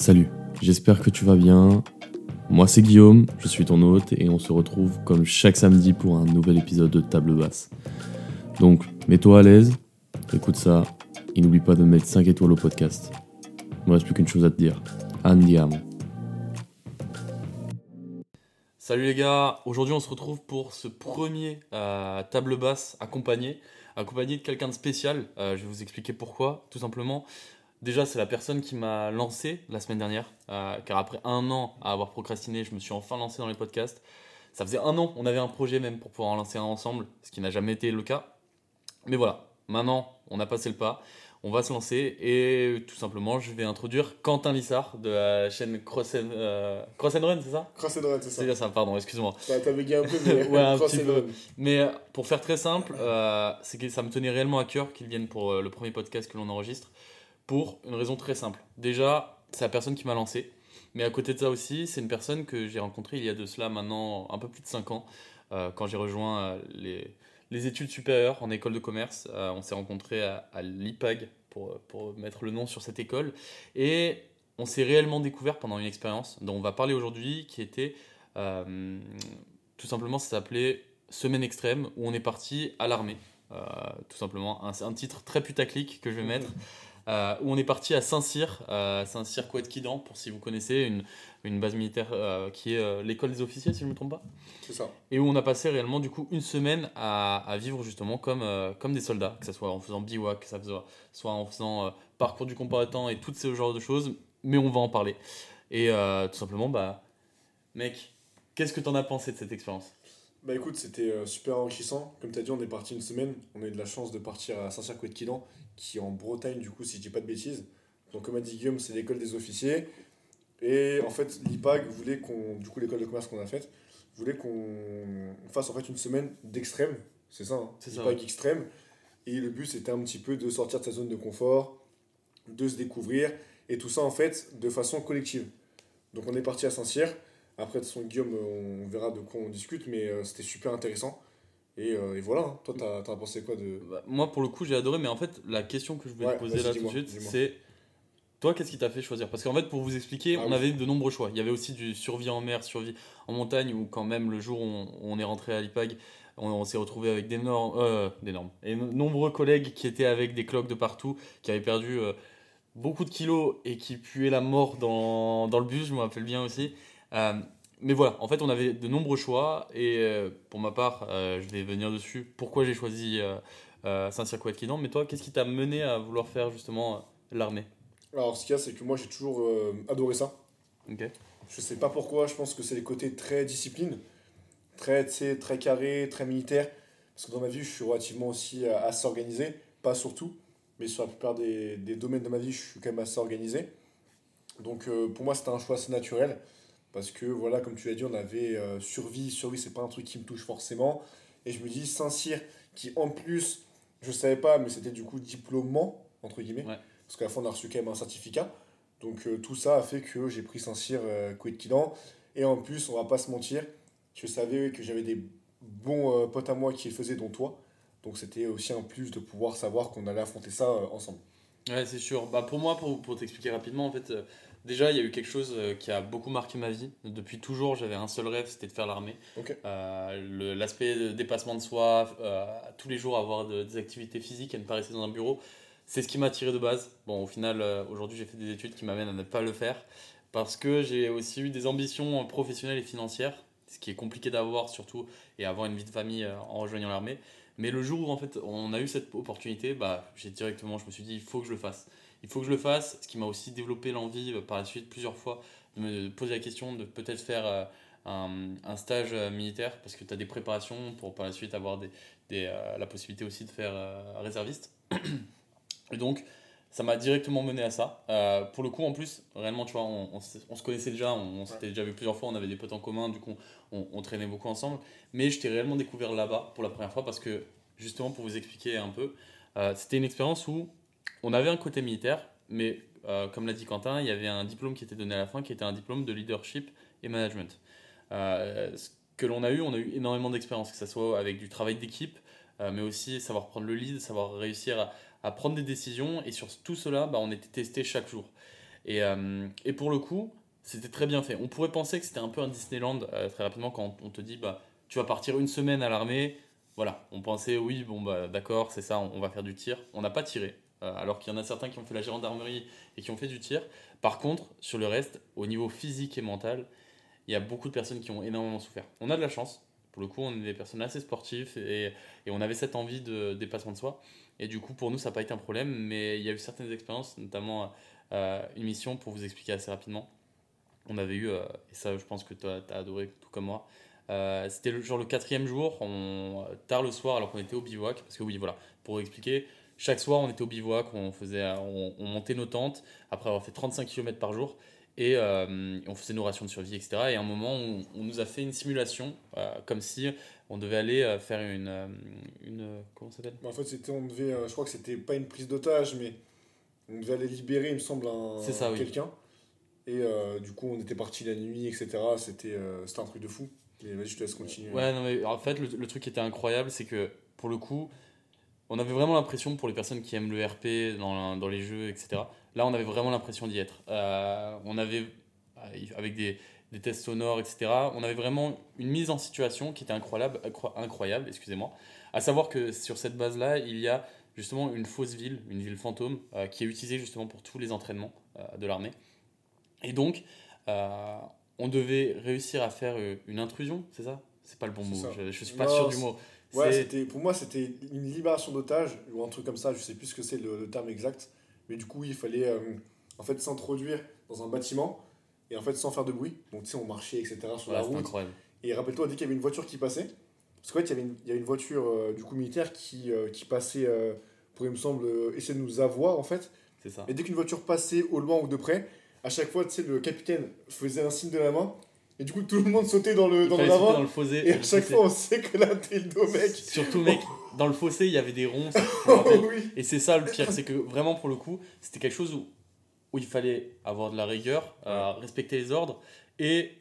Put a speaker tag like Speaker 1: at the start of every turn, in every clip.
Speaker 1: Salut, j'espère que tu vas bien. Moi c'est Guillaume, je suis ton hôte et on se retrouve comme chaque samedi pour un nouvel épisode de Table Basse. Donc mets-toi à l'aise, écoute ça et n'oublie pas de mettre 5 étoiles au podcast. Il me reste plus qu'une chose à te dire. Andiamo.
Speaker 2: Salut les gars, aujourd'hui on se retrouve pour ce premier euh, table basse accompagné, accompagné de quelqu'un de spécial. Euh, je vais vous expliquer pourquoi, tout simplement. Déjà, c'est la personne qui m'a lancé la semaine dernière, euh, car après un an à avoir procrastiné, je me suis enfin lancé dans les podcasts. Ça faisait un an, on avait un projet même pour pouvoir en lancer un ensemble, ce qui n'a jamais été le cas. Mais voilà, maintenant on a passé le pas, on va se lancer et tout simplement je vais introduire Quentin Lissard de la chaîne Cross and, euh, Cross and Run, c'est ça?
Speaker 3: Cross and Run, c'est ça.
Speaker 2: C'est bien ça, pardon, excuse-moi.
Speaker 3: T'as bugué un peu, mais
Speaker 2: Ouais, un
Speaker 3: Cross
Speaker 2: petit
Speaker 3: and
Speaker 2: peu.
Speaker 3: Run.
Speaker 2: Mais pour faire très simple, euh, c'est que ça me tenait réellement à cœur qu'ils viennent pour euh, le premier podcast que l'on enregistre, pour une raison très simple. Déjà, c'est la personne qui m'a lancé, mais à côté de ça aussi, c'est une personne que j'ai rencontrée il y a de cela maintenant un peu plus de 5 ans, euh, quand j'ai rejoint euh, les, études supérieures en école de commerce. Euh, on s'est rencontrés à, l'IPAG, pour, mettre le nom sur cette école, et on s'est réellement découvert pendant une expérience dont on va parler aujourd'hui, qui était tout simplement, ça s'appelait Semaine extrême, où on est parti à l'armée. Tout simplement, un, un titre très putaclic que je vais mettre. euh, où on est parti à Saint-Cyr, euh, Saint-Cyr Couette-Quidan, pour si vous connaissez, une, une base militaire euh, qui est l'école des officiers, si je ne me trompe pas.
Speaker 3: C'est ça.
Speaker 2: Et où on a passé réellement du coup une semaine à, à vivre justement comme, comme des soldats, que ce soit en faisant bivouac, que ça soit, en faisant parcours du combattant et tout ce genre de choses, mais on va en parler. Et tout simplement, bah, mec, qu'est-ce que t'en as pensé de cette expérience?
Speaker 3: Bah écoute, c'était euh, super enrichissant. Comme tu as dit, on est parti une semaine. On a eu de la chance de partir à Saint-Cyr-Couette-Quidan, qui est en Bretagne, du coup, si je dis pas de bêtises. Donc, comme a dit Guillaume, c'est l'école des officiers. Et en fait, l'IPAG voulait qu'on, du coup, l'école de commerce qu'on a faite, voulait qu'on fasse en fait une semaine d'extrême. C'est ça, hein,
Speaker 2: C'est ça,
Speaker 3: l'IPAG extrême. Et le but, c'était un petit peu de sortir de sa zone de confort, de se découvrir, et tout ça en fait de façon collective. Donc on est parti à Saint-Cyr. Après, de son Guillaume, on verra de quoi on discute, mais euh, c'était super intéressant. Et, euh, et voilà, hein. toi, t'as t'as pensé quoi de?
Speaker 2: Bah, Moi, pour le coup, j'ai adoré, mais en fait, la question que je voulais
Speaker 3: Ouais,
Speaker 2: te poser là tout de suite,
Speaker 3: dis-moi.
Speaker 2: c'est toi, qu'est-ce qui t'a fait choisir? Parce qu'en fait, pour vous expliquer,
Speaker 3: Ah
Speaker 2: on
Speaker 3: oui.
Speaker 2: avait de nombreux choix. Il y avait aussi du survie en mer, survie en montagne, où quand même le jour où on, est rentré à l'IPAG, on, on s'est retrouvé avec d'énormes, euh, d'énormes, et no- nombreux collègues qui étaient avec des cloques de partout, qui avaient perdu beaucoup de kilos et qui puaient la mort dans, dans le bus, je me rappelle bien aussi. Euh, mais voilà, en fait, on avait de nombreux choix, et euh, pour ma part, euh, je vais venir dessus. Pourquoi j'ai choisi euh, Saint-Cyr-Couette-Quidan Mais toi, qu'est-ce qui t'a mené à vouloir faire justement l'armée?
Speaker 3: Alors, ce qu'il y a, c'est que moi, j'ai toujours adoré ça.
Speaker 2: Ok.
Speaker 3: Je sais pas pourquoi, je pense que c'est les côtés très discipline, très, très carré, très militaire. Parce que dans ma vie, je suis relativement aussi assez organisé, pas surtout, mais sur la plupart des, des domaines de ma vie, je suis quand même assez organisé. Donc pour moi, c'était un choix assez naturel. Parce que voilà, comme tu l'as dit, on avait euh, survie. Survie, c'est pas un truc qui me touche forcément. Et je me dis, Saint-Cyr, qui en plus, je savais pas, mais c'était du coup diplômant, entre guillemets.
Speaker 2: Ouais.
Speaker 3: Parce qu'à la fin, on a reçu quand même un certificat. Donc euh, tout ça a fait que j'ai pris Saint-Cyr, euh. Et en plus, on va pas se mentir, je savais que j'avais des bons euh, potes à moi qui le faisaient, dont toi. Donc c'était aussi un plus de pouvoir savoir qu'on allait affronter ça euh, ensemble.
Speaker 2: Ouais, c'est sûr. Bah, pour moi, pour, pour t'expliquer rapidement, en fait, déjà, il y a eu quelque chose euh, qui a beaucoup marqué ma vie. Depuis toujours, j'avais un seul rêve, c'était de faire l'armée. Euh, L'aspect de dépassement de soi, euh, tous les jours avoir de- des activités physiques et ne pas rester dans un bureau, c'est ce qui m'a attiré de base. Bon, au final, euh, aujourd'hui, j'ai fait des études qui m'amènent à ne pas le faire parce que j'ai aussi eu des ambitions professionnelles et financières, ce qui est compliqué d'avoir surtout et avoir une vie de famille en rejoignant l'armée. Mais le jour où en fait on a eu cette opportunité, bah, j'ai directement, je me suis dit, il faut que je le fasse. Il faut que je le fasse, ce qui m'a aussi développé l'envie euh, par la suite plusieurs fois de me poser la question de peut-être faire euh, un, un stage euh, militaire parce que tu as des préparations pour par la suite avoir des, des, la possibilité aussi de faire réserviste. Et donc, ça m'a directement mené à ça. Euh, pour le coup, en plus, réellement, tu vois, on, on, se- on se connaissait déjà, on, on s'était déjà vu plusieurs fois, on avait des potes en commun, du coup, on, on traînait beaucoup ensemble. Mais je t'ai réellement découvert là-bas pour la première fois parce que, justement, pour vous expliquer un peu, euh, c'était une expérience où on avait un côté militaire, mais euh, comme l'a dit Quentin, il y avait un diplôme qui était donné à la fin qui était un diplôme de leadership et management. Euh, ce que l'on a eu, on a eu énormément d'expérience, que ce soit avec du travail d'équipe, euh, mais aussi savoir prendre le lead, savoir réussir à, prendre des décisions. Et sur tout cela, bah, on était testé chaque jour. Et, pour le coup, c'était très bien fait. On pourrait penser que c'était un peu un Disneyland très rapidement quand on te dit bah, tu vas partir une semaine à l'armée. Voilà, on pensait oui, bon, bah, d'accord, c'est ça, on, va faire du tir. On n'a pas tiré, alors qu'il y en a certains qui ont fait la gendarmerie et qui ont fait du tir. Par contre, sur le reste, au niveau physique et mental, il y a beaucoup de personnes qui ont énormément souffert. On a de la chance. Pour le coup, on est des personnes assez sportives et, on avait cette envie de dépassement de soi. Et du coup, pour nous, ça n'a pas été un problème, mais il y a eu certaines expériences, notamment euh, une mission pour vous expliquer assez rapidement. On avait eu, euh, et ça, je pense que tu as, adoré, tout comme moi. Euh, C'était le, genre le quatrième jour, on, tard le soir, alors qu'on était au bivouac. Parce que, oui, voilà, pour vous expliquer, chaque soir, on était au bivouac, on, faisait, on, on montait nos tentes après avoir fait 35 km par jour et euh, on faisait nos rations de survie, etc. Et à un moment, on, on nous a fait une simulation, euh, comme si on devait aller euh, faire une. une comment ça s'appelle?
Speaker 3: Mais en fait, c'était, on devait, je crois que c'était pas une prise d'otage, mais on devait aller libérer, il me semble, un,
Speaker 2: C'est ça, oui.
Speaker 3: quelqu'un. Et euh, du coup, on était parti la nuit, etc. C'était, c'était un truc de fou. Mais vas-y, je te laisse continuer.
Speaker 2: Ouais, non, mais en fait, le, le truc qui était incroyable, c'est que pour le coup, on avait vraiment l'impression, pour les personnes qui aiment le RP dans, dans les jeux, etc., là, on avait vraiment l'impression d'y être. Euh, on avait, avec des, des tests sonores, etc., on avait vraiment une mise en situation qui était incroyable, incro- incroyable excusez-moi. À savoir que sur cette base-là, il y a justement une fausse ville, une ville fantôme, euh, qui est utilisée justement pour tous les entraînements euh, de l'armée. Et donc, euh, on devait réussir à faire euh, une intrusion, c'est ça? C'est pas le bon mot, je, je suis pas
Speaker 3: Non,
Speaker 2: sûr du mot.
Speaker 3: Ouais, c'était, pour moi, c'était une libération d'otage ou un truc comme ça. Je sais plus ce que c'est le, le terme exact. Mais du coup, il fallait euh, en fait s'introduire dans un bâtiment et en fait sans faire de bruit. Donc, tu sais, on marchait, etc. sur
Speaker 2: Ouais,
Speaker 3: la route.
Speaker 2: incroyable.
Speaker 3: Et rappelle-toi, dès qu'il y avait une voiture qui passait, parce qu'en fait, il y avait une, il y avait une voiture euh, du coup militaire qui, euh, qui passait pour, il me semble, essayer de nous avoir en fait.
Speaker 2: C'est ça.
Speaker 3: Et dès qu'une voiture passait au loin ou de près, à chaque fois, tu sais, le capitaine faisait un signe de la main. Et du coup, tout le monde sautait dans le, dans le
Speaker 2: dans fossé.
Speaker 3: Et à chaque
Speaker 2: fossé.
Speaker 3: fois, on sait que là, t'es le dos, mec.
Speaker 2: Surtout, mec, dans le fossé, il y avait des ronces.
Speaker 3: Oh oui.
Speaker 2: Et c'est ça le pire, c'est que vraiment pour le coup, c'était quelque chose où, où il fallait avoir de la rigueur, euh, respecter les ordres et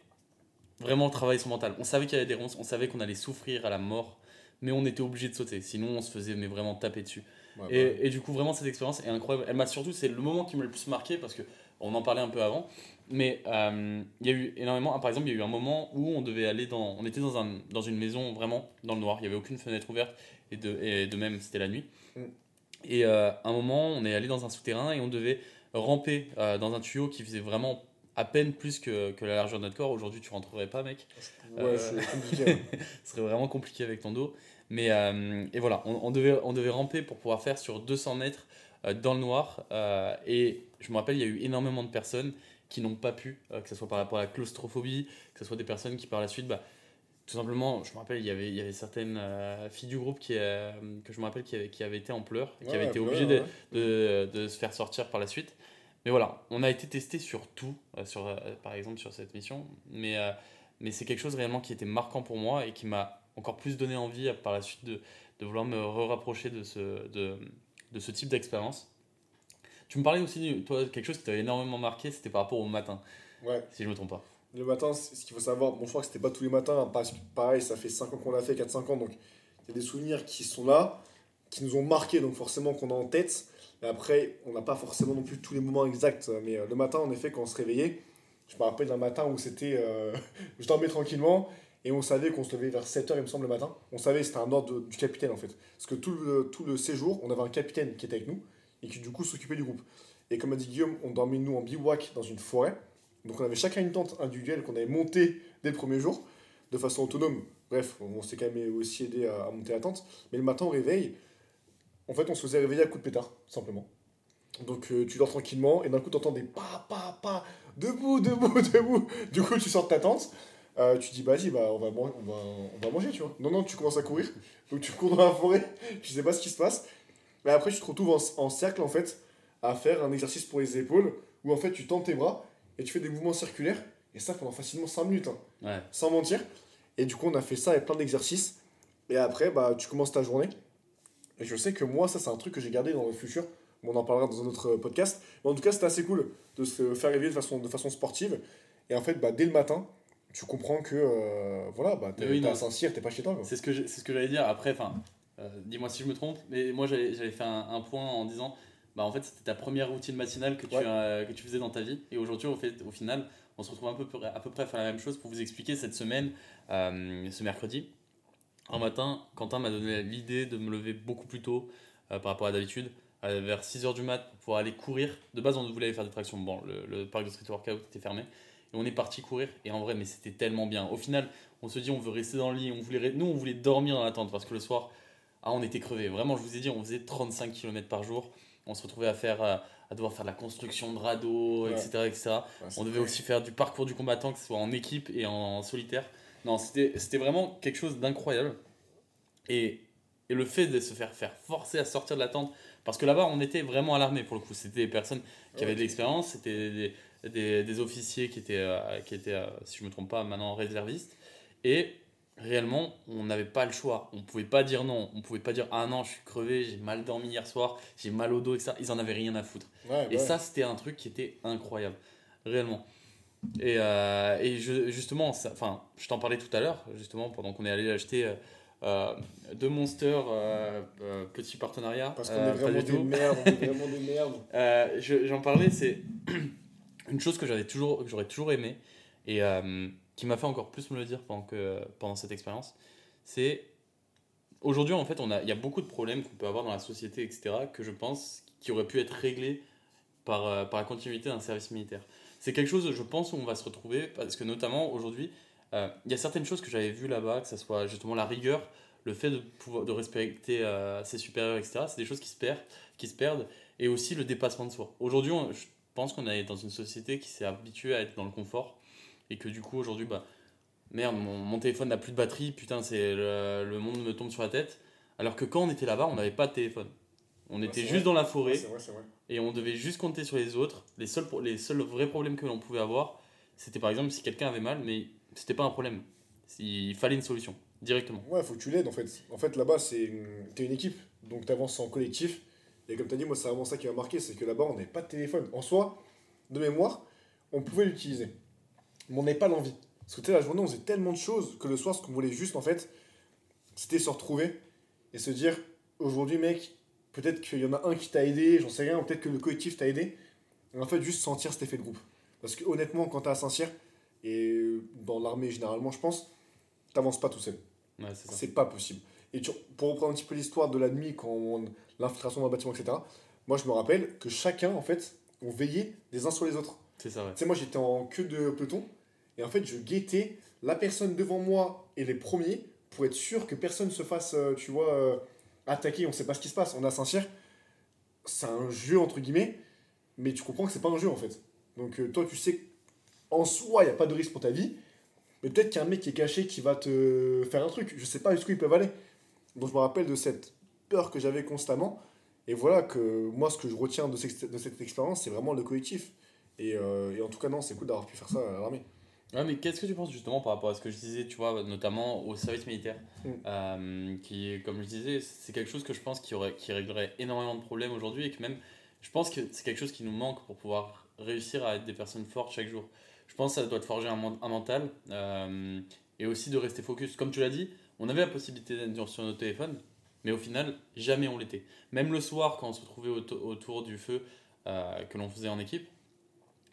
Speaker 2: vraiment travailler son mental. On savait qu'il y avait des ronces, on savait qu'on allait souffrir à la mort, mais on était obligé de sauter, sinon on se faisait mais vraiment taper dessus.
Speaker 3: Ouais,
Speaker 2: Et, du coup, vraiment, cette expérience est incroyable. Elle m'a surtout, c'est le moment qui m'a le plus marqué parce que on en parlait un peu avant. Mais euh, il y a eu énormément. Par exemple, il y a eu un moment où on devait aller dans. On était dans, un, dans une maison vraiment dans le noir. Il n'y avait aucune fenêtre ouverte et de, et de même, c'était la nuit.
Speaker 3: Mm.
Speaker 2: Et euh, à un moment, on est allé dans un souterrain et on devait ramper euh, dans un tuyau qui faisait vraiment à peine plus que, que la largeur de notre corps. Aujourd'hui, tu rentrerais pas, mec.
Speaker 3: Ouais,
Speaker 2: euh,
Speaker 3: c'est compliqué.
Speaker 2: Ce serait vraiment compliqué avec ton dos. Mais euh, et voilà, on, on devait, on devait ramper pour pouvoir faire sur 200 mètres euh, dans le noir. euh, et je me rappelle, il y a eu énormément de personnes qui n'ont pas pu, que ce soit par rapport à la claustrophobie, que ce soit des personnes qui par la suite, bah, tout simplement, je me rappelle, il y avait, il y avait certaines euh, filles du groupe qui, euh, que je me rappelle qui avaient, qui avaient été en pleurs, qui
Speaker 3: Ouais,
Speaker 2: avaient été obligées
Speaker 3: ouais.
Speaker 2: de, de, se faire sortir par la suite. Mais voilà, on a été testé sur tout, euh, sur, par exemple sur cette mission, mais, mais c'est quelque chose réellement qui était marquant pour moi et qui m'a encore plus donné envie par la suite de, de vouloir me rapprocher de ce, de, de ce type d'expérience. Tu me parlais aussi, toi, quelque chose qui t'avait énormément marqué, c'était par rapport au matin,
Speaker 3: Ouais.
Speaker 2: si je me trompe pas.
Speaker 3: Le matin, ce qu'il faut savoir, bon, je crois que c'était pas tous les matins, hein, parce que pareil, ça fait 5 ans qu'on l'a fait, 4-5 ans, donc il y a des souvenirs qui sont là, qui nous ont marqués, donc forcément qu'on a en tête. Mais après, on n'a pas forcément non plus tous les moments exacts, mais euh, le matin, en effet, quand on se réveillait, je me rappelle d'un matin où c'était. euh, je dormais tranquillement, et on savait qu'on se levait vers 7h, il me semble, le matin. On savait, c'était un ordre du capitaine, en fait. Parce que tout le, tout le séjour, on avait un capitaine qui était avec nous, et qui du coup s'occupait du groupe. Et comme a dit Guillaume, on dormait nous en bivouac dans une forêt. Donc on avait chacun une tente individuelle qu'on avait montée dès le premier jour, de façon autonome. Bref, on s'est quand même aussi aidé à, monter la tente. Mais le matin au réveil, en fait on se faisait réveiller à coups de pétard, simplement. Donc euh, tu dors tranquillement et d'un coup tu entends des pa pa pa, debout, debout, debout. Du coup tu sors de ta tente, euh, tu dis bah vas-y, bah, on, va on, va, on va manger, tu vois. Non, non, tu commences à courir. Donc tu cours dans la forêt, tu sais pas ce qui se passe. Et après tu te retrouves en, en cercle en fait à faire un exercice pour les épaules où en fait tu tends tes bras et tu fais des mouvements circulaires. Et ça pendant facilement 5 minutes hein,
Speaker 2: Ouais.
Speaker 3: sans mentir. Et du coup on a fait ça avec plein d'exercices. Et après bah tu commences ta journée. Et je sais que moi ça c'est un truc que j'ai gardé dans le futur. On en parlera dans un autre euh, podcast. Mais en tout cas c'était assez cool de se faire réveiller de façon, de façon sportive. Et en fait bah, dès le matin tu comprends que euh, voilà bah, t'es
Speaker 2: oui,
Speaker 3: à
Speaker 2: non.
Speaker 3: Saint-Cyr t'es pas chez toi quoi.
Speaker 2: C'est ce que c'est ce que j'allais dire. Après, enfin, euh, dis-moi si je me trompe, mais moi j'avais j'avais fait un, un point en disant, bah en fait c'était ta première routine matinale que tu,
Speaker 3: Ouais.
Speaker 2: euh, que tu faisais dans ta vie. Et aujourd'hui, au, fait, au final, on se retrouve un peu, à peu près à faire la même chose pour vous expliquer cette semaine, euh, ce mercredi. Un matin, Quentin m'a donné l'idée de me lever beaucoup plus tôt euh, par rapport à d'habitude, vers 6h du mat pour pouvoir aller courir. De base, on voulait aller faire des tractions. Bon, le, le parc de street workout était fermé. On est parti courir. Et en vrai, mais c'était tellement bien. Au final, on se dit, on veut rester dans le lit. On voulait, nous, on voulait dormir dans la tente parce que le soir, ah, on était crevés. Vraiment, je vous ai dit, on faisait 35 km par jour. On se retrouvait à, faire, euh, à devoir faire de la construction de radeaux,
Speaker 3: Ouais.
Speaker 2: etc., etc.
Speaker 3: Ouais,
Speaker 2: On devait aussi faire du parcours du combattant, que ce soit en équipe et en solitaire. Non, c'était c'était vraiment quelque chose d'incroyable. Et, et le fait de se faire, faire forcer à sortir de la tente, parce que là-bas, on était vraiment alarmés pour le coup. C'était des personnes qui avaient de l'expérience, c'était des, des, des officiers qui étaient, euh, qui étaient euh, si je ne me trompe pas, maintenant réservistes. Et réellement, on n'avait pas le choix. On ne pouvait pas dire non. On ne pouvait pas dire Ah non, je suis crevé, j'ai mal dormi hier soir, j'ai mal au dos, etc. Ils en avaient rien à foutre.
Speaker 3: Ouais,
Speaker 2: Et
Speaker 3: ouais.
Speaker 2: ça, c'était un truc qui était incroyable, réellement. Et, euh, et je- justement, ça- enfin, je t'en parlais tout à l'heure, justement, pendant qu'on est allé acheter euh, deux Monster, euh, petit partenariat.
Speaker 3: Parce qu'on est vraiment des merdes, on est vraiment des merdes.
Speaker 2: Je- J'en parlais, c'est une chose que j'avais toujours, que j'aurais toujours aimé et euh, qui m'a fait encore plus me le dire pendant, que, pendant cette expérience. C'est aujourd'hui, en fait, on a, il y a beaucoup de problèmes qu'on peut avoir dans la société, etc., que je pense qui auraient pu être réglés par, euh, par la continuité d'un service militaire. C'est quelque chose, je pense, où on va se retrouver parce que notamment aujourd'hui, euh, il y a certaines choses que j'avais vues là-bas, que ce soit justement la rigueur, le fait de pouvoir de respecter ses supérieurs, etc. C'est des choses qui se perdent, qui se perdent, et aussi le dépassement de soi. Aujourd'hui, pense qu'on est dans une société qui s'est habituée à être dans le confort, et que du coup aujourd'hui, bah merde, mon, mon téléphone n'a plus de batterie, putain, c'est le, le monde me tombe sur la tête. Alors que quand on était là-bas, on n'avait pas de téléphone. On était juste
Speaker 3: vrai.
Speaker 2: dans la forêt
Speaker 3: Ouais, c'est vrai, c'est vrai.
Speaker 2: et on devait juste compter sur les autres. Les seuls, les seuls vrais problèmes que l'on pouvait avoir, c'était par exemple si quelqu'un avait mal, mais c'était pas un problème. Il fallait une solution, directement.
Speaker 3: Ouais, faut que tu l'aides en fait. En fait, là-bas, c'est une... t'es une équipe, donc t'avances en collectif. Et comme t'as dit, moi, c'est vraiment ça qui m'a marqué, c'est que là-bas, on n'avait pas de téléphone. En soi, de mémoire, on pouvait l'utiliser. Mais on n'avait pas l'envie. Parce que tu la journée, on faisait tellement de choses que le soir, ce qu'on voulait juste, en fait, c'était se retrouver et se dire aujourd'hui, mec, peut-être qu'il y en a un qui t'a aidé, j'en sais rien, ou peut-être que le collectif t'a aidé. Et en fait, juste sentir cet effet de groupe. Parce que honnêtement, quand t'es à Saint-Cyr, et dans l'armée généralement, je pense, t'avances pas tout seul.
Speaker 2: Ouais. C'est
Speaker 3: pas possible. Et tu- pour reprendre un petit peu l'histoire de la nuit, quand on- l'infiltration le bâtiment, etc., moi je me rappelle que chacun, en fait, on veillait les uns sur les autres.
Speaker 2: C'est ça, ouais.
Speaker 3: Tu sais, moi j'étais en queue de peloton, et en fait je guettais la personne devant moi et les premiers pour être sûr que personne se fasse, euh, tu vois, euh, attaquer. On sait pas ce qui se passe. On a Saint-Cyr, c'est un jeu entre guillemets, mais tu comprends que c'est pas un jeu en fait. Donc euh, toi tu sais en soi il n'y a pas de risque pour ta vie, mais peut-être qu'il y a un mec qui est caché qui va te faire un truc. Je sais pas jusqu'où ils peuvent aller. Donc je me rappelle de cette peur que j'avais constamment. Et voilà que moi ce que je retiens de, cette- de cette expérience c'est vraiment le collectif. Et, euh, et en tout cas non c'est cool d'avoir pu faire ça à l'armée.
Speaker 2: Ouais, mais qu'est-ce que tu penses justement par rapport à ce que je disais, tu vois, notamment au service militaire
Speaker 3: Mm.
Speaker 2: euh, qui, comme je disais, c'est quelque chose que je pense qui, aurait, qui réglerait énormément de problèmes aujourd'hui et que même, je pense que c'est quelque chose qui nous manque pour pouvoir réussir à être des personnes fortes chaque jour. Je pense que ça doit te forger un mental euh, et aussi de rester focus. Comme tu l'as dit, on avait la possibilité d'être sur notre téléphone, mais au final, jamais on l'était. Même le soir, quand on se retrouvait auto- autour du feu euh, que l'on faisait en équipe,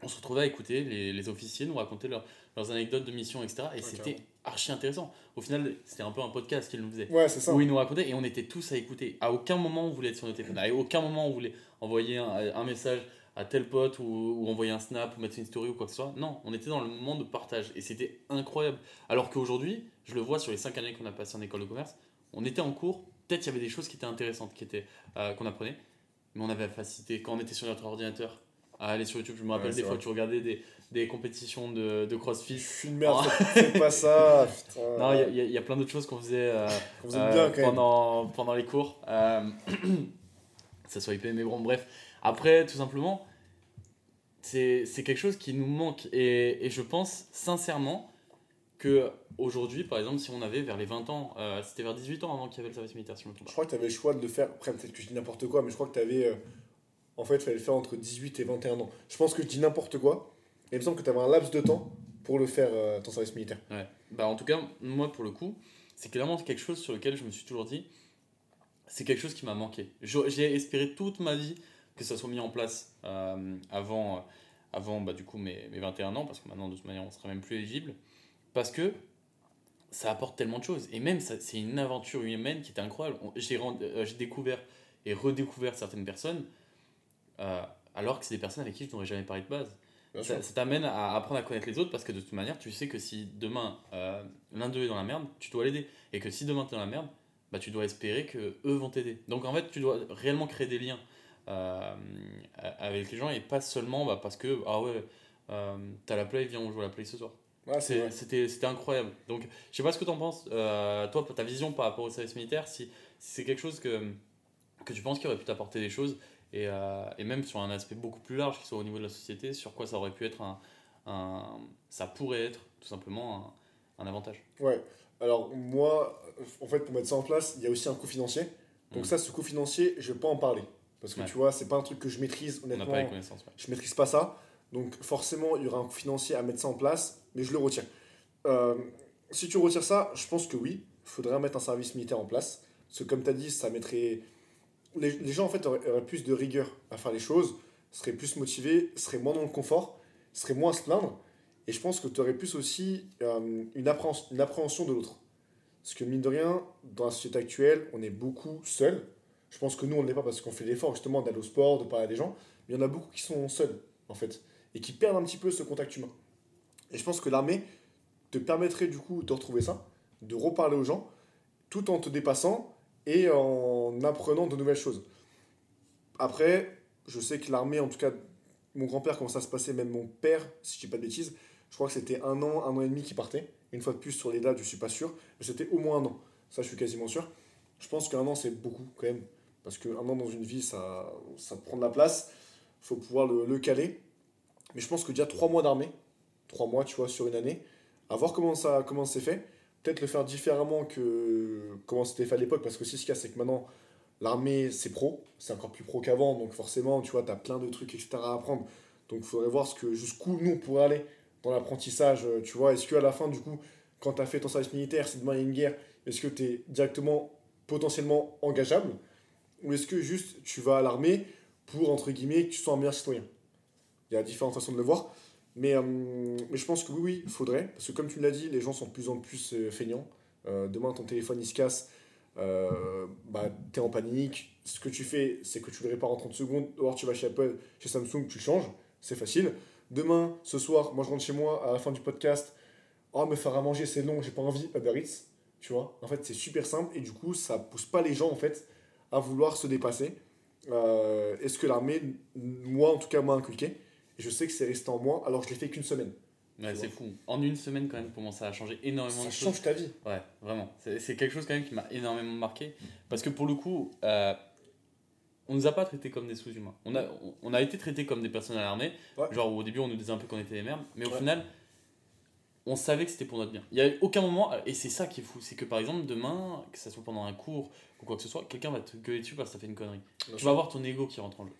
Speaker 2: on se retrouvait à écouter les, les officiers nous raconter leur- leurs anecdotes de mission, etc. Et c'était archi intéressant. Au final, c'était un peu un podcast qu'ils nous faisaient.
Speaker 3: Ouais c'est ça.
Speaker 2: Où ils nous racontaient et on était tous à écouter. À aucun moment on voulait être sur notre téléphone. À aucun moment on voulait envoyer un, un message à tel pote ou, ou envoyer un snap ou mettre une story ou quoi que ce soit. Non, on était dans le moment de partage et c'était incroyable. Alors qu'aujourd'hui, je le vois sur les 5 années qu'on a passé en école de commerce, on était en cours, peut-être il y avait des choses qui étaient intéressantes qui étaient euh, qu'on apprenait, mais on avait la facilité quand on était sur notre ordinateur à aller sur YouTube. Je me rappelle
Speaker 3: Ouais,
Speaker 2: des
Speaker 3: c'est
Speaker 2: fois
Speaker 3: vrai.
Speaker 2: que tu regardais des, des compétitions de, de
Speaker 3: Je
Speaker 2: CrossFit.
Speaker 3: suis une merde, faites pas ça. putain.
Speaker 2: Non, il y a- y, y plein d'autres choses qu'on faisait. euh, euh,
Speaker 3: bien
Speaker 2: pendant, pendant les cours. Ça soit IP, mais bon, bref. Après, tout simplement, c'est c'est quelque chose qui nous manque. Et, et je pense sincèrement que aujourd'hui, par exemple, si on avait vers les 20 ans, euh, c'était vers 18 ans avant qu'il y avait le service militaire, si je me trompe
Speaker 3: Je
Speaker 2: pas.
Speaker 3: crois que tu avais le choix de le faire. Après, peut-être que je dis n'importe quoi, mais je crois que tu avais. en fait, il fallait le faire entre 18 et 21 ans. Je pense que je dis n'importe quoi. Et il me semble que tu avais un laps de temps pour le faire, euh, ton service militaire.
Speaker 2: Ouais. Bah, en tout cas, moi, pour le coup, c'est clairement quelque chose sur lequel je me suis toujours dit, c'est quelque chose qui m'a manqué. J'ai espéré toute ma vie que ça soit mis en place euh, avant, avant bah, du coup mes, mes 21 ans, parce que maintenant de toute manière on sera même plus éligible, parce que ça apporte tellement de choses. Et même, c'est une aventure humaine qui était incroyable. J'ai euh, j'ai découvert et redécouvert certaines personnes, euh, alors que c'est des personnes avec qui je n'aurais jamais parlé de base.
Speaker 3: Bien
Speaker 2: Ça, t'amène à apprendre à connaître les autres parce que de toute manière, tu sais que si demain euh, l'un d'eux est dans la merde, tu dois l'aider. Et que si demain tu es dans la merde, bah, tu dois espérer que eux vont t'aider. Donc en fait, tu dois réellement créer des liens avec les gens et pas seulement bah, parce que, ah ouais, t'as la play, viens, on joue à la play ce soir.
Speaker 3: Ouais.
Speaker 2: C'était incroyable. Donc, je sais pas ce que tu en penses, euh, toi, ta vision par rapport au service militaire, si, si c'est quelque chose que, que tu penses qui aurait pu t'apporter des choses, et, euh, et même sur un aspect beaucoup plus large, qui soit au niveau de la société, sur quoi ça aurait pu être un. un- ça pourrait être tout simplement un, un avantage.
Speaker 3: Ouais. Alors, moi, en fait, pour mettre ça en place, il y a aussi un coût financier. Donc,
Speaker 2: Mm.
Speaker 3: ça, ce coût financier, je vais pas en parler. Parce que
Speaker 2: Ouais.
Speaker 3: tu vois, c'est pas un truc que je maîtrise,
Speaker 2: On
Speaker 3: honnêtement.
Speaker 2: pas les connaissances. ouais.
Speaker 3: je maîtrise pas ça. Donc forcément, il y aura un coût financier à mettre ça en place, mais je le retire. Euh, si tu retires ça, je pense que oui, il faudrait mettre un service militaire en place. Parce que comme tu as dit, ça mettrait... Les, gens, en fait, auraient, auraient plus de rigueur à faire les choses, seraient plus motivés, seraient moins dans le confort, seraient moins à se plaindre. Et je pense que tu aurais plus aussi euh, une, appréhension, une appréhension de l'autre. Parce que mine de rien, dans la société actuelle, on est beaucoup seul. Je pense que nous, on ne l'est pas parce qu'on fait l'effort justement d'aller au sport, de parler à des gens. Mais il y en a beaucoup qui sont seuls, en fait, et qui perdent un petit peu ce contact humain. Et je pense que l'armée te permettrait du coup de retrouver ça, de reparler aux gens, tout en te dépassant et en apprenant de nouvelles choses. Après, je sais que l'armée, en tout cas, mon grand-père, comment ça se passait, même mon père, si je dis pas de bêtises, je crois que c'était un an, un an et demi qui partait. Une fois de plus, sur les dates, je suis pas sûr, mais c'était au moins un an. Ça, je suis quasiment sûr. Je pense qu'un an, c'est beaucoup quand même. Parce qu'un an dans une vie, ça, ça prend de la place. faut pouvoir le caler. Mais je pense que déjà trois mois d'armée, trois mois, tu vois, sur une année, à voir comment ça comment c'est fait. Peut-être le faire différemment que comment c'était fait à l'époque. Parce que aussi, ce qu'il y a, c'est que maintenant, l'armée, c'est pro. C'est encore plus pro qu'avant. Donc forcément, tu vois, tu as plein de trucs, etc. à apprendre. Donc il faudrait voir jusqu'où nous, on aller dans l'apprentissage. euh, Tu vois, est-ce qu'à la fin, du coup, quand tu as fait ton service militaire, si demain une guerre, est-ce que tu es directement, potentiellement engageable? Ou est-ce que juste tu vas à l'armée pour, entre guillemets, que tu sois un meilleur citoyen? Il y a différentes façons de le voir. Mais, euh, mais je pense que oui, oui, il faudrait. Parce que comme tu l'as dit, les gens sont de plus en plus euh, feignants. Euh, demain, ton téléphone, il se casse. Bah, tu es en panique. Ce que tu fais, c'est que tu le répares en 30 secondes. Alors tu vas chez Apple, chez Samsung, tu le changes. C'est facile. Demain, ce soir, moi je rentre chez moi à la fin du podcast. Oh, me faire à manger, c'est long, j'ai pas envie. Uber Eats. Tu vois? En fait, c'est super simple. Et du coup, ça pousse pas les gens, en fait, à vouloir se dépasser. Est-ce que l'armée, moi en tout cas, m'a inculqué? Je sais que c'est resté en moi, alors je l'ai fait qu'une semaine.
Speaker 2: Ouais, c'est fou. En une semaine, quand même, comment ça a changé énormément
Speaker 3: Ça
Speaker 2: de choses.
Speaker 3: change ta vie.
Speaker 2: Ouais, vraiment. C'est quelque chose quand même qui m'a énormément marqué. Parce que pour le coup, euh, on nous a pas traités comme des sous-humains. On a, on- on a été traités comme des personnes à l'armée.
Speaker 3: Ouais.
Speaker 2: Genre au début, on nous disait un peu qu'on était des merdes. Mais au
Speaker 3: Ouais.
Speaker 2: final, on savait que c'était pour notre bien. Il y a aucun moment, et c'est ça qui est fou, c'est que par exemple, demain, que ça soit pendant un cours ou quoi que ce soit, quelqu'un va te gueuler dessus parce que ça fait une connerie.
Speaker 3: Bien
Speaker 2: Tu
Speaker 3: sûr.
Speaker 2: vas avoir ton ego qui rentre en jeu.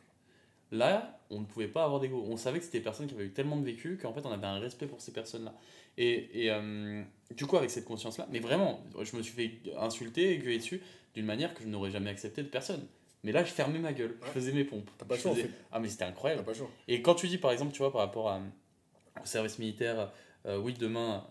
Speaker 2: Là, on ne pouvait pas avoir d'ego. On savait que c'était des personnes qui avaient eu tellement de vécu qu'en fait, on avait un respect pour ces personnes-là. Et, et, euh, du coup, avec cette conscience-là, mais vraiment, je me suis fait insulter et gueuler dessus d'une manière que je n'aurais jamais accepté de personne. Mais là, je fermais ma gueule, je faisais mes pompes.
Speaker 3: T'as pas en fait.
Speaker 2: Ah, mais c'était incroyable.
Speaker 3: pas.
Speaker 2: Et quand tu dis, par exemple, tu vois, par rapport à, au service militaire, euh, oui, demain,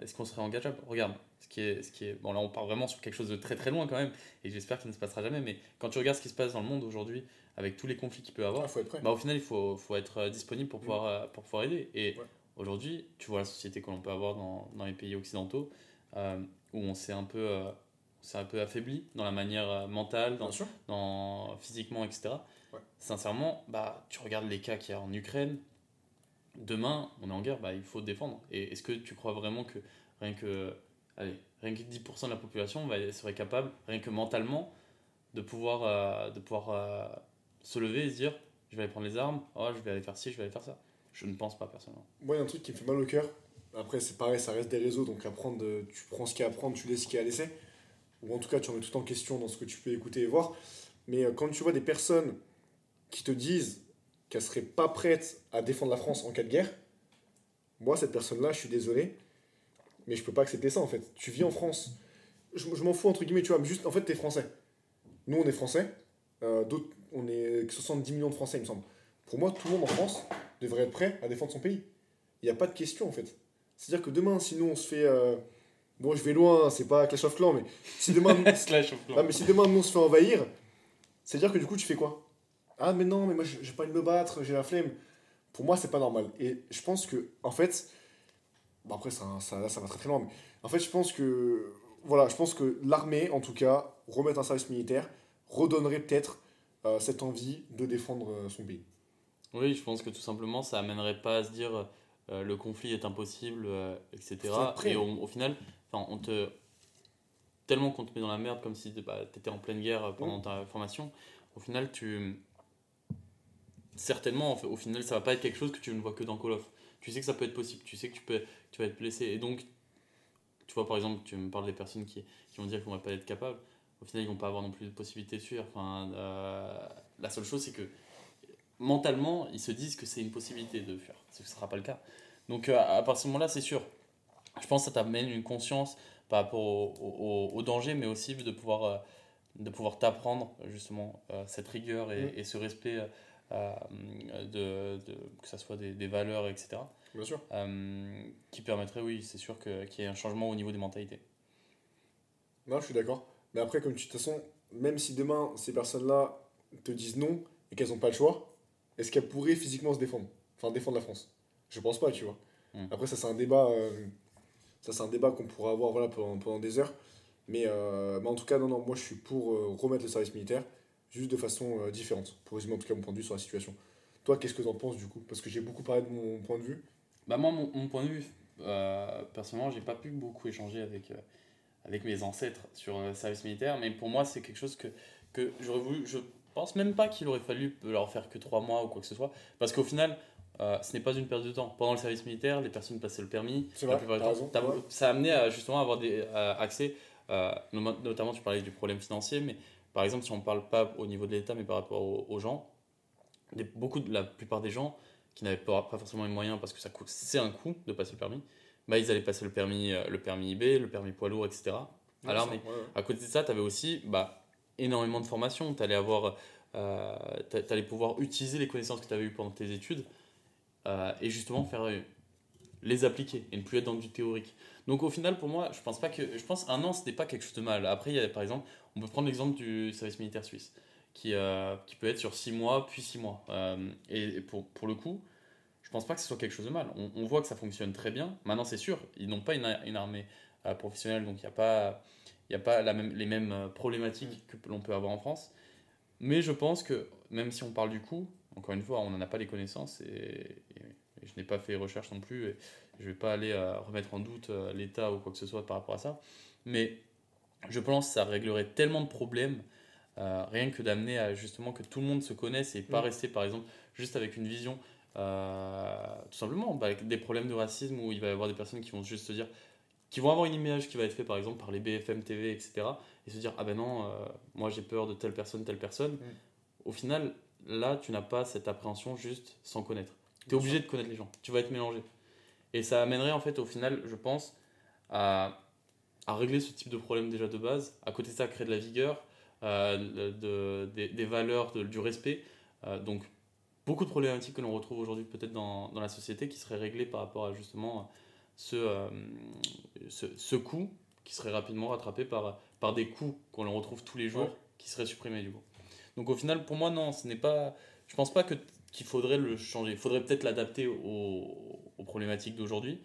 Speaker 2: est-ce qu'on serait engageable Regarde, ce qui, est, ce qui est. Bon, là, on part vraiment sur quelque chose de très très loin quand même, et j'espère que ça ne se passera jamais, mais quand tu regardes ce qui se passe dans le monde aujourd'hui, avec tous les conflits qu'il peut y avoir,
Speaker 3: Il faut être prêt.
Speaker 2: bah, au final, il faut, faut être euh, disponible pour pouvoir, euh, pour pouvoir aider. Et
Speaker 3: Ouais.
Speaker 2: aujourd'hui, tu vois la société que l'on peut avoir dans, dans les pays occidentaux, euh, où on s'est un peu. euh, on un peu affaibli dans la manière euh, mentale, dans, physiquement, etc.
Speaker 3: Ouais.
Speaker 2: Sincèrement, bah, tu regardes les cas qu'il y a en Ukraine, demain, on est en guerre, bah, il faut défendre. Et est-ce que tu crois vraiment que rien que, allez, rien que 10% de la population va, serait capable, rien que mentalement, de pouvoir, euh, de pouvoir euh, se lever et se dire je vais aller prendre les armes, oh, je vais aller faire ci, je vais aller faire ça Je ne pense pas personnellement.
Speaker 3: Moi, il y a un truc qui me fait mal au cœur. Après, c'est pareil, ça reste des réseaux, donc apprendre, tu prends ce qu'il y a à prendre, tu laisses ce qu'il y a à laisser. Ou en tout cas, tu remets tout en question dans ce que tu peux écouter et voir. Mais euh, quand tu vois des personnes qui te disent qu'elles seraient pas prêtes à défendre la France en cas de guerre, moi, cette personne-là, je suis désolé, mais je peux pas accepter ça en fait. Tu vis en France. Je, je m'en fous, entre guillemets, tu vois, mais juste, en fait, t'es français. Nous, on est français. Euh, d'autres- on est 70 millions de Français, il me semble. Pour moi, tout le monde en France devrait être prêt à défendre son pays. Il n'y a pas de question, en fait. C'est-à-dire que demain, si nous, on se fait. euh, Bon, je vais loin, c'est pas Clash of Clans, mais si demain.
Speaker 2: Clash of Clans.
Speaker 3: Ah, mais si demain, nous, on se fait envahir, c'est-à-dire que du coup, tu fais quoi? Ah, mais non, mais moi, j'ai pas envie de me battre, j'ai la flemme. Pour moi, c'est pas normal. Et je pense que, en fait. Bon, après, ça, ça, là, ça va très très loin, mais en fait, je pense que. Voilà, je pense que l'armée, en tout cas, remettre un service militaire, redonnerait peut-être euh, cette envie de défendre euh, son pays.
Speaker 2: Oui, je pense que tout simplement, ça amènerait pas à se dire euh, le conflit est impossible, etc. Et au, au final, on te tellement qu'on te met dans la merde comme si tu étais en pleine guerre pendant ta formation. Au final, tu certainement, au final, ça va pas être quelque chose que tu ne vois que dans Call of. Tu sais que ça peut être possible. Tu sais que tu peux, tu vas être blessé. Et donc, tu vois, par exemple, tu me parles des personnes qui, qui vont dire qu'ils vont pas être capables. Au final, ils vont pas avoir non plus de possibilité de fuir. Enfin, euh, la seule chose, c'est que mentalement, ils se disent que c'est une possibilité de fuir. Ce ne sera pas le cas. Donc, euh, à partir de ce moment-là, c'est sûr. Je pense que ça t'amène une conscience par rapport au, au, au danger, mais aussi de pouvoir, euh, de pouvoir t'apprendre justement cette rigueur et,
Speaker 3: Mm.
Speaker 2: et ce respect, de, de- que ce soit des, des valeurs, etc.,
Speaker 3: Bien sûr.
Speaker 2: euh, qui permettrait, oui, c'est sûr qu'il y ait un changement au niveau des mentalités.
Speaker 3: Non, je suis d'accord. Mais après, comme tu de toute façon, même si demain, ces personnes-là te disent non et qu'elles n'ont pas le choix, est-ce qu'elles pourraient physiquement se défendre? Enfin, défendre la France Je pense pas, tu vois.
Speaker 2: Mm.
Speaker 3: Après, ça, c'est un débat. euh, ça, c'est un débat qu'on pourra avoir voilà, pendant, pendant des heures. Mais, euh, mais en tout cas, non, non, moi, je suis pour euh, remettre le service militaire, juste de façon euh, différente. Pour résumer, en tout cas, mon point de vue sur la situation. Toi, qu'est-ce que tu en penses, du coup? Parce que j'ai beaucoup parlé de mon point de vue.
Speaker 2: Bah moi, mon, mon point de vue, euh, personnellement, j'ai pas pu beaucoup échanger avec, euh, avec mes ancêtres sur le service militaire, mais pour moi, c'est quelque chose que, que j'aurais voulu. Je pense même pas qu'il aurait fallu leur faire que trois mois ou quoi que ce soit, parce qu'au final, euh, ce n'est pas une perte de temps. Pendant le service militaire, les personnes passaient le permis. La
Speaker 3: vrai,
Speaker 2: plupart du
Speaker 3: t'as
Speaker 2: temps,
Speaker 3: raison,
Speaker 2: t'as-
Speaker 3: ouais.
Speaker 2: Ça a amené à justement avoir des, à accès, euh, notamment tu parlais du problème financier, mais par exemple, si on ne parle pas au niveau de l'État, mais par rapport aux, aux gens, des- beaucoup de, la plupart des gens qui n'avaient pas, pas forcément les moyens parce que ça coûte, c'est un coût de passer le permis, bah, ils allaient passer le permis, euh, le permis IB, le permis poids lourd, etc. à l'armée.
Speaker 3: Ouais, ouais.
Speaker 2: À côté de ça, tu avais aussi bah, énormément de formation. Tu allais, avoir, euh, pouvoir utiliser les connaissances que tu avais eues pendant tes études euh, et justement faire les appliquer et ne plus être dans du théorique. Donc au final, pour moi, je pense pas que je pense un an, ce n'est pas quelque chose de mal. Après, il y a par exemple, on peut prendre l'exemple du service militaire suisse qui, euh, qui peut être sur 6 mois puis 6 mois. Euh, et et pour, pour le coup, je pense pas que ce soit quelque chose de mal. On, on voit que ça fonctionne très bien. Maintenant, c'est sûr, ils n'ont pas une, une armée euh, professionnelle, donc il n'y a pas, y a pas la même, les mêmes problématiques que l'on peut avoir en France. Mais je pense que même si on parle du coût, encore une fois, on n'en a pas les connaissances et, et- et je n'ai pas fait recherche non plus et je ne vais pas aller euh, remettre en doute euh, l'État ou quoi que ce soit par rapport à ça. Mais je pense que ça réglerait tellement de problèmes, euh, rien que d'amener à justement que tout le monde se connaisse et pas
Speaker 3: Mm.
Speaker 2: rester par exemple juste avec une vision, euh, tout simplement, bah, avec des problèmes de racisme où il va y avoir des personnes qui vont juste se dire, qui vont avoir une image qui va être faite par exemple par les BFM TV, etc. et se dire, ah ben non, euh, moi j'ai peur de telle personne, telle personne.
Speaker 3: Mm.
Speaker 2: Au final, là, tu n'as pas cette appréhension juste sans connaître. Tu es obligé de connaître les gens, tu vas être mélangé. Et ça amènerait en fait au final, je pense, à, à régler ce type de problème déjà de base. À côté de ça, créer de la vigueur, euh, de, des, des valeurs, de- du respect. Euh, donc, beaucoup de problématiques que l'on retrouve aujourd'hui peut-être dans, dans la société qui seraient réglées par rapport à justement ce, euh, ce, ce coût qui serait rapidement rattrapé par, par des coûts qu'on retrouve tous les jours
Speaker 3: Ouais.
Speaker 2: qui seraient supprimés du coup. Donc au final, pour moi, non, ce n'est pas. Je pense pas que qu'il faudrait le changer. Il faudrait peut-être l'adapter aux, problématiques d'aujourd'hui.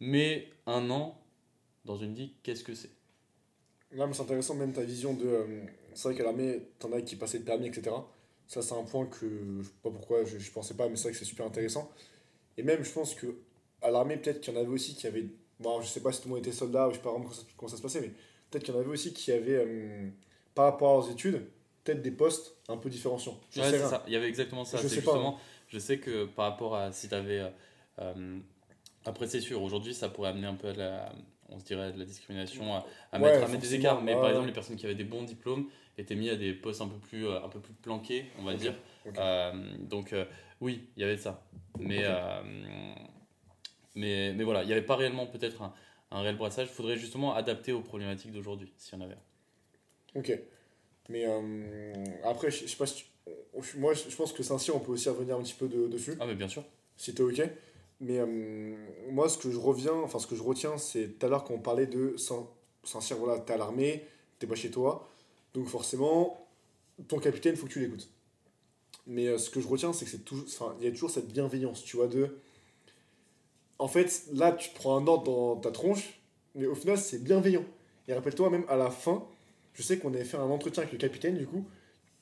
Speaker 2: Mais un an dans une vie, qu'est-ce que c'est?
Speaker 3: Là, c'est intéressant, même ta vision de. euh, c'est vrai qu'à l'armée, t'en as qui passaient le permis, etc. Ça, c'est un point que je sais pas pourquoi je, je pensais pas, mais c'est vrai que c'est super intéressant. Et même, je pense que à l'armée, peut-être qu'il y en avait aussi qui avaient. Bon, je sais pas si tout le monde était soldat ou je sais pas vraiment comment ça, comment ça se passait, mais peut-être qu'il y en avait aussi qui avaient, euh, par rapport à leurs études, peut-être des postes un peu différenciants. Je
Speaker 2: Ouais,
Speaker 3: sais
Speaker 2: c'est
Speaker 3: rien.
Speaker 2: ça. Il y avait exactement ça.
Speaker 3: Je sais pas, hein.
Speaker 2: je sais que par rapport à si tu avais. après, c'est sûr, aujourd'hui, ça pourrait amener un peu à la, on se dirait, de la discrimination, à, à
Speaker 3: Ouais,
Speaker 2: mettre, à mettre des écarts. Mais
Speaker 3: ouais,
Speaker 2: par exemple, les personnes qui avaient des bons diplômes étaient mis à des postes un peu plus, euh, un peu plus planqués, on va dire. Euh, donc, euh, oui, il y avait ça. Mais, euh, mais, mais voilà, il n'y avait pas réellement peut-être un, un réel brassage. Il faudrait justement adapter aux problématiques d'aujourd'hui, s'il y en avait.
Speaker 3: Ok. Mais euh, après, je sais pas si tu, on- moi, je pense que Saint-Cyr, on peut aussi revenir un petit peu de- dessus,
Speaker 2: Ah, mais bien sûr.
Speaker 3: si t'es ok. Mais euh, moi, ce que je reviens, enfin, ce que je retiens, c'est tout à l'heure qu'on parlait de Saint- Saint-Cyr, voilà, t'es à l'armée, t'es pas chez toi. Donc, forcément, ton capitaine, faut que tu l'écoutes. Mais euh, ce que je retiens, c'est que c'est toujours, enfin, il y a toujours cette bienveillance, tu vois, de. En fait, là, tu prends un ordre dans ta tronche, mais au final, c'est bienveillant. Et rappelle-toi, même à la fin, je sais qu'on avait fait un entretien avec le capitaine, du coup,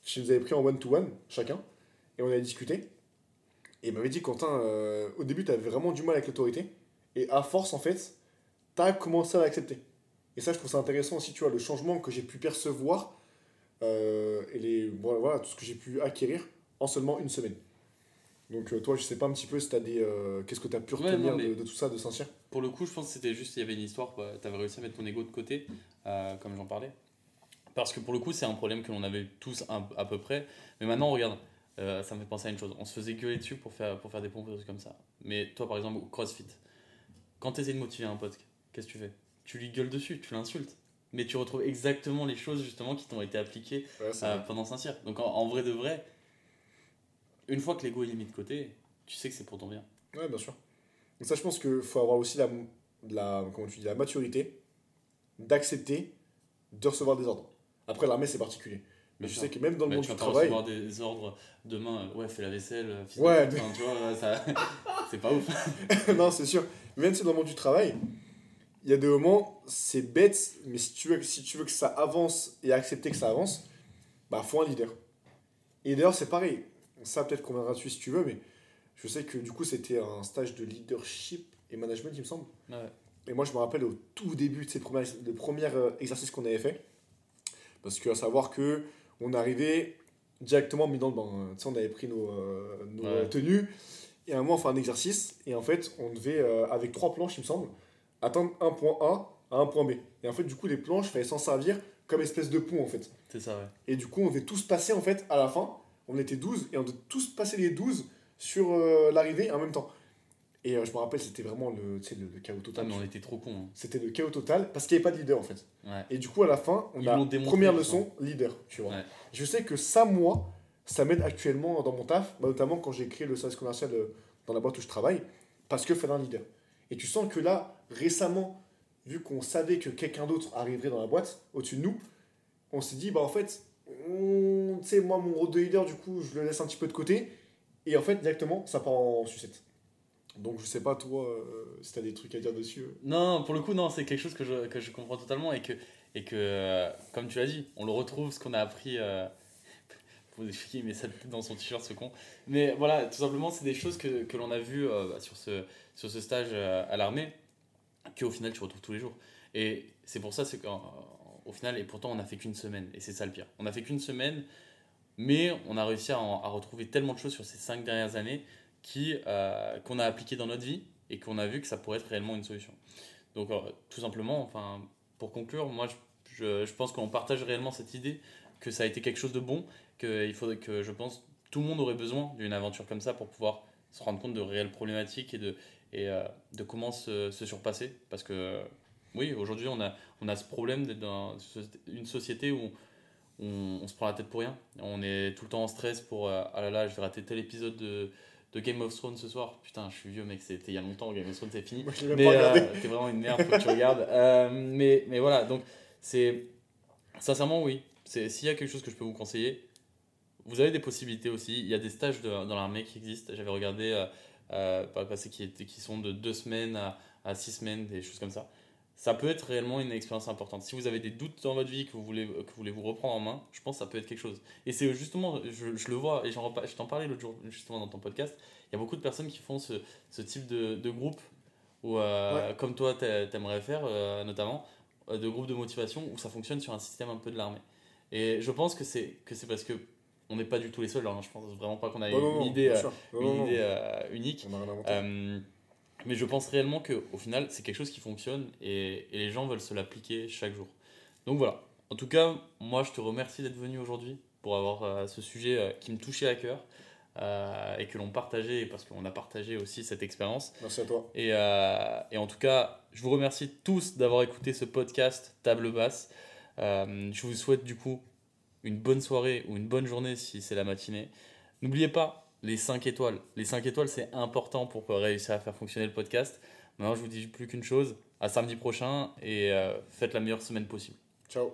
Speaker 3: qui nous avait pris en one-to-one, chacun, et on avait discuté. Et il m'avait dit, Quentin, euh, au début, tu avais vraiment du mal avec l'autorité, et à force, en fait, tu as commencé à l'accepter. Et ça, je trouve ça intéressant aussi, tu vois, le changement que j'ai pu percevoir, euh, et les, voilà, voilà, tout ce que j'ai pu acquérir en seulement une semaine. Donc, euh, toi, je sais pas un petit peu si t'as des. euh, Qu'est-ce que tu as pu retenir de, de tout ça, de Saint-Cyr?
Speaker 2: Pour le coup, je pense que c'était juste, il y avait une histoire, quoi. T'avais réussi à mettre ton ego de côté, euh, comme j'en parlais. Parce que pour le coup, c'est un problème que l'on avait tous un- à peu près. Mais maintenant, regarde, euh, ça me fait penser à une chose. On se faisait gueuler dessus pour faire, pour faire des pompes des trucs comme ça. Mais toi, par exemple, au CrossFit, quand tu essaies de motiver un pote, qu'est-ce que tu fais? Tu lui gueules dessus, tu l'insultes. Mais tu retrouves exactement les choses justement qui t'ont été appliquées
Speaker 3: Ouais,
Speaker 2: euh, pendant Saint-Cyr. Donc en, en vrai de vrai, une fois que l'ego est mis de côté, tu sais que c'est pour ton bien.
Speaker 3: Ouais, bien sûr. Donc ça, je pense qu'il faut avoir aussi la, la, comment tu dis, la maturité d'accepter de recevoir des ordres. Après, l'armée, c'est particulier. Mais je sais que même dans le
Speaker 2: Bah,
Speaker 3: monde
Speaker 2: tu
Speaker 3: du
Speaker 2: vas pas
Speaker 3: travail...
Speaker 2: recevoir des ordres demain, euh, ouais, fais la vaisselle, euh, fils de
Speaker 3: Ouais, mais-
Speaker 2: enfin, tu vois, ça, c'est pas ouf.
Speaker 3: non, c'est sûr. Même si dans le monde du travail, il y a des moments, c'est bête, mais si tu, veux, si tu veux que ça avance et accepter que ça avance, bah, faut un leader. Et d'ailleurs, c'est pareil. Ça, peut-être qu'on viendra dessus si tu veux, mais je sais que du coup, c'était un stage de leadership et management, il me semble.
Speaker 2: Ouais.
Speaker 3: Et moi, je me rappelle au tout début de ces premiers, de premiers euh, exercices qu'on avait fait. Parce que, à savoir que on arrivait directement mis dans le bain. hein. Tu sais, on avait pris nos, euh, nos
Speaker 2: Ouais.
Speaker 3: euh, tenues. Et à un moment, on fait un exercice. Et en fait, on devait, euh, avec trois planches, il me semble, atteindre un point A à un point B. Et en fait, du coup, les planches, il fallait s'en servir comme espèce de pont, en fait.
Speaker 2: C'est ça, ouais.
Speaker 3: Et du coup, on devait tous passer, en fait, à la fin. On était 12 et on devait tous passer les 12 sur euh, l'arrivée en même temps. Et euh, je me rappelle, c'était vraiment le, le, le chaos
Speaker 2: Ah,
Speaker 3: total.
Speaker 2: mais on était trop cons. hein.
Speaker 3: C'était le chaos total parce qu'il n'y avait pas de leader en fait.
Speaker 2: Ouais.
Speaker 3: Et du coup, à la fin, on
Speaker 2: Ils
Speaker 3: a
Speaker 2: démontré,
Speaker 3: première leçon, leader, tu vois.
Speaker 2: Ouais.
Speaker 3: Je sais que ça, moi, ça m'aide actuellement dans mon taf, bah, notamment quand j'ai créé le service commercial euh, dans la boîte où je travaille, parce que fallait un leader. Et tu sens que là, récemment, vu qu'on savait que quelqu'un d'autre arriverait dans la boîte, au-dessus de nous, on s'est dit, bah en fait, tu sais, moi, mon rôle de leader, du coup, je le laisse un petit peu de côté, et en fait, directement, ça part en sucette. Donc, je sais pas, toi, euh, si t'as des trucs à dire dessus. euh.
Speaker 2: Non, pour le coup, non, c'est quelque chose que je, que je comprends totalement et que, et que euh, comme tu l'as dit, on le retrouve, ce qu'on a appris. Euh, faut expliquer, met ça dans son t-shirt, ce con. Mais voilà, tout simplement, c'est des choses que, que l'on a vues euh, bah, sur, ce, sur ce stage à l'armée, qu'au final, tu retrouves tous les jours. Et c'est pour ça, c'est qu'au final, et pourtant, on n'a fait qu'une semaine, et c'est ça le pire. On n'a fait qu'une semaine, mais on a réussi à, à retrouver tellement de choses sur ces cinq dernières années euh, qu'on a appliquées dans notre vie et qu'on a vu que ça pourrait être réellement une solution. Donc, euh, tout simplement, enfin, pour conclure, moi, je, pense qu'on partage réellement cette idée que ça a été quelque chose de bon, qu'il faudrait que, je pense, tout le monde aurait besoin d'une aventure comme ça pour pouvoir se rendre compte de réelles problématiques et de, et, euh, de comment se, se surpasser. Parce que, oui, aujourd'hui, on a, on a ce problème d'être dans une société où on, se prend la tête pour rien. On est tout le temps en stress pour ah là là, je vais rater tel épisode de, de Game of Thrones ce soir. Putain, je suis vieux, mec, c'était il y a longtemps, Game of Thrones, c'est fini.
Speaker 3: Moi,
Speaker 2: Mais euh, t'es vraiment une merde, faut que tu regardes. Euh, mais, mais voilà, donc c'est. Sincèrement, oui. C'est- S'il y a quelque chose que je peux vous conseiller, vous avez des possibilités aussi. Il y a des stages de- dans l'armée qui existent. J'avais regardé euh, euh, qui, étaient- qui sont de deux semaines à, à six semaines, des choses comme ça. Ça peut être réellement une expérience importante. Si vous avez des doutes dans votre vie, que vous voulez, que vous, voulez vous reprendre en main, je pense que ça peut être quelque chose. Et c'est justement, je, je le vois, et je t'en parlais l'autre jour justement dans ton podcast, il y a beaucoup de personnes qui font ce, ce type de, de groupe, où, euh, comme toi t'a- t'aimerais faire euh, notamment, euh, de groupe de motivation où ça fonctionne sur un système un peu de l'armée. Et je pense que c'est que c'est parce que on n'est pas du tout les seuls. hein. Je pense vraiment pas qu'on a une
Speaker 3: non,
Speaker 2: idée, une unique.
Speaker 3: On a rien
Speaker 2: mais je pense réellement qu'au final, c'est quelque chose qui fonctionne et, et les gens veulent se l'appliquer chaque jour. Donc voilà. En tout cas, moi, je te remercie d'être venu aujourd'hui pour avoir euh, ce sujet euh, qui me touchait à cœur euh, et que l'on partageait parce qu'on a partagé aussi cette expérience.
Speaker 3: Merci à toi.
Speaker 2: Et, et en tout cas, je vous remercie tous d'avoir écouté ce podcast Table Basse. Je vous souhaite du coup une bonne soirée ou une bonne journée si c'est la matinée. N'oubliez pas les 5 étoiles. Les 5 étoiles, c'est important pour réussir à faire fonctionner le podcast. Maintenant, je vous dis plus qu'une chose. À samedi prochain et euh, faites la meilleure semaine possible.
Speaker 3: Ciao.